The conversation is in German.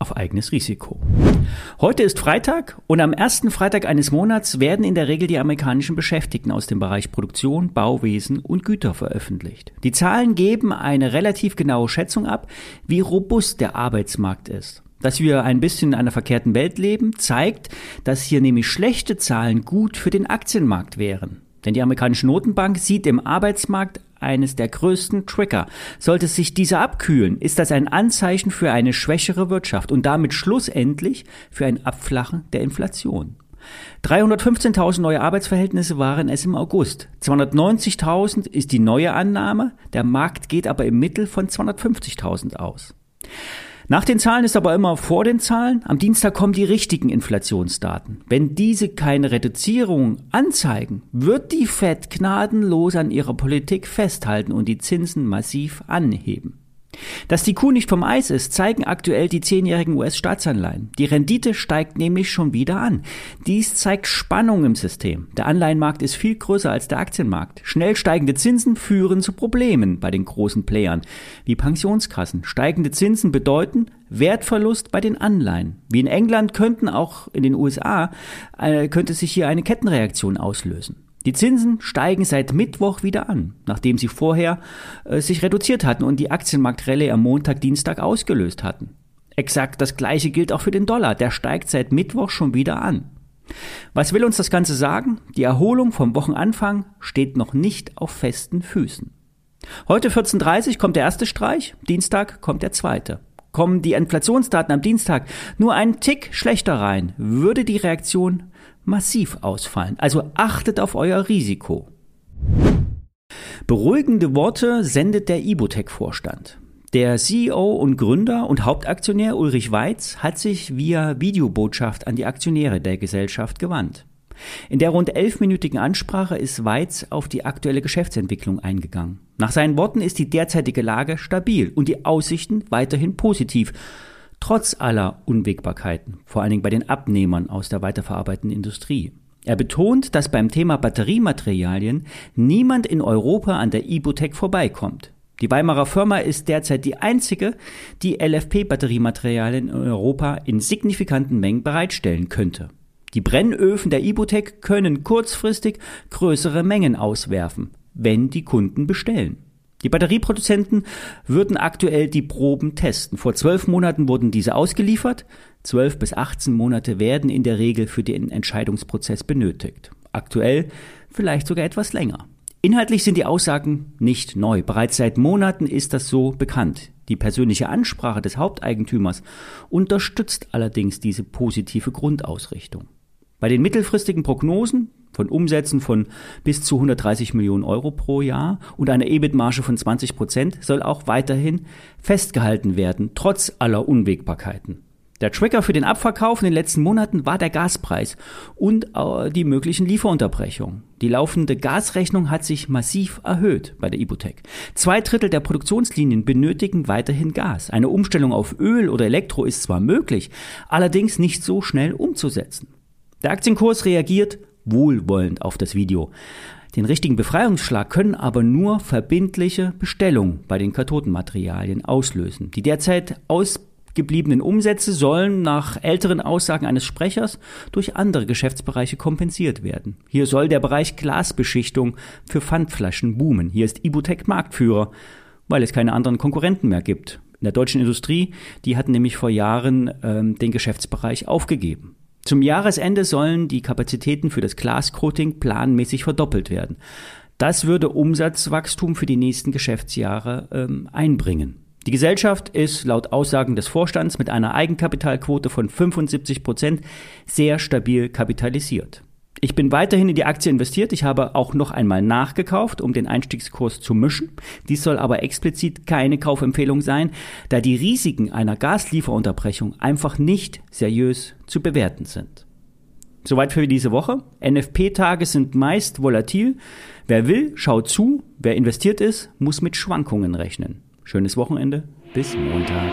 auf eigenes Risiko. Heute ist Freitag und am ersten Freitag eines Monats werden in der Regel die amerikanischen Beschäftigten aus dem Bereich Produktion, Bauwesen und Güter veröffentlicht. Die Zahlen geben eine relativ genaue Schätzung ab, wie robust der Arbeitsmarkt ist. Dass wir ein bisschen in einer verkehrten Welt leben, zeigt, dass hier nämlich schlechte Zahlen gut für den Aktienmarkt wären. Denn die amerikanische Notenbank sieht im Arbeitsmarkt eines der größten Trigger. Sollte sich dieser abkühlen, ist das ein Anzeichen für eine schwächere Wirtschaft und damit schlussendlich für ein Abflachen der Inflation. 315.000 neue Arbeitsverhältnisse waren es im August. 290.000 ist die neue Annahme, der Markt geht aber im Mittel von 250.000 aus. Nach den Zahlen ist aber immer vor den Zahlen. Am Dienstag kommen die richtigen Inflationsdaten. Wenn diese keine Reduzierung anzeigen, wird die Fed gnadenlos an ihrer Politik festhalten und die Zinsen massiv anheben. Dass die Kuh nicht vom Eis ist, zeigen aktuell die zehnjährigen US-Staatsanleihen. Die Rendite steigt nämlich schon wieder an. Dies zeigt Spannung im System. Der Anleihenmarkt ist viel größer als der Aktienmarkt. Schnell steigende Zinsen führen zu Problemen bei den großen Playern, wie Pensionskassen. Steigende Zinsen bedeuten Wertverlust bei den Anleihen. Wie in England könnten auch in den USA, äh, könnte sich hier eine Kettenreaktion auslösen. Die Zinsen steigen seit Mittwoch wieder an, nachdem sie vorher äh, sich reduziert hatten und die Aktienmarktrallye am Montag, Dienstag ausgelöst hatten. Exakt das gleiche gilt auch für den Dollar, der steigt seit Mittwoch schon wieder an. Was will uns das Ganze sagen? Die Erholung vom Wochenanfang steht noch nicht auf festen Füßen. Heute 14.30 kommt der erste Streich, Dienstag kommt der zweite. Kommen die Inflationsdaten am Dienstag nur einen Tick schlechter rein, würde die Reaktion massiv ausfallen. Also achtet auf euer Risiko. Beruhigende Worte sendet der Ibotec-Vorstand. Der CEO und Gründer und Hauptaktionär Ulrich Weiz hat sich via Videobotschaft an die Aktionäre der Gesellschaft gewandt. In der rund elfminütigen Ansprache ist Weiz auf die aktuelle Geschäftsentwicklung eingegangen. Nach seinen Worten ist die derzeitige Lage stabil und die Aussichten weiterhin positiv trotz aller Unwägbarkeiten, vor allen Dingen bei den Abnehmern aus der weiterverarbeitenden Industrie. Er betont, dass beim Thema Batteriematerialien niemand in Europa an der Ibotec vorbeikommt. Die Weimarer Firma ist derzeit die einzige, die LFP-Batteriematerialien in Europa in signifikanten Mengen bereitstellen könnte. Die Brennöfen der Ibotec können kurzfristig größere Mengen auswerfen, wenn die Kunden bestellen. Die Batterieproduzenten würden aktuell die Proben testen. Vor zwölf Monaten wurden diese ausgeliefert. Zwölf bis 18 Monate werden in der Regel für den Entscheidungsprozess benötigt. Aktuell vielleicht sogar etwas länger. Inhaltlich sind die Aussagen nicht neu. Bereits seit Monaten ist das so bekannt. Die persönliche Ansprache des Haupteigentümers unterstützt allerdings diese positive Grundausrichtung. Bei den mittelfristigen Prognosen von Umsätzen von bis zu 130 Millionen Euro pro Jahr und einer EBIT-Marge von 20 Prozent soll auch weiterhin festgehalten werden, trotz aller Unwägbarkeiten. Der Trigger für den Abverkauf in den letzten Monaten war der Gaspreis und äh, die möglichen Lieferunterbrechungen. Die laufende Gasrechnung hat sich massiv erhöht bei der Ibotec. Zwei Drittel der Produktionslinien benötigen weiterhin Gas. Eine Umstellung auf Öl oder Elektro ist zwar möglich, allerdings nicht so schnell umzusetzen. Der Aktienkurs reagiert wohlwollend auf das Video. Den richtigen Befreiungsschlag können aber nur verbindliche Bestellungen bei den Kathodenmaterialien auslösen. Die derzeit ausgebliebenen Umsätze sollen nach älteren Aussagen eines Sprechers durch andere Geschäftsbereiche kompensiert werden. Hier soll der Bereich Glasbeschichtung für Pfandflaschen boomen. Hier ist Ibutec Marktführer, weil es keine anderen Konkurrenten mehr gibt. In der deutschen Industrie, die hatten nämlich vor Jahren ähm, den Geschäftsbereich aufgegeben. Zum Jahresende sollen die Kapazitäten für das Glascoating planmäßig verdoppelt werden. Das würde Umsatzwachstum für die nächsten Geschäftsjahre ähm, einbringen. Die Gesellschaft ist laut Aussagen des Vorstands mit einer Eigenkapitalquote von 75 Prozent sehr stabil kapitalisiert. Ich bin weiterhin in die Aktie investiert. Ich habe auch noch einmal nachgekauft, um den Einstiegskurs zu mischen. Dies soll aber explizit keine Kaufempfehlung sein, da die Risiken einer Gaslieferunterbrechung einfach nicht seriös zu bewerten sind. Soweit für diese Woche. NFP-Tage sind meist volatil. Wer will, schaut zu. Wer investiert ist, muss mit Schwankungen rechnen. Schönes Wochenende. Bis Montag.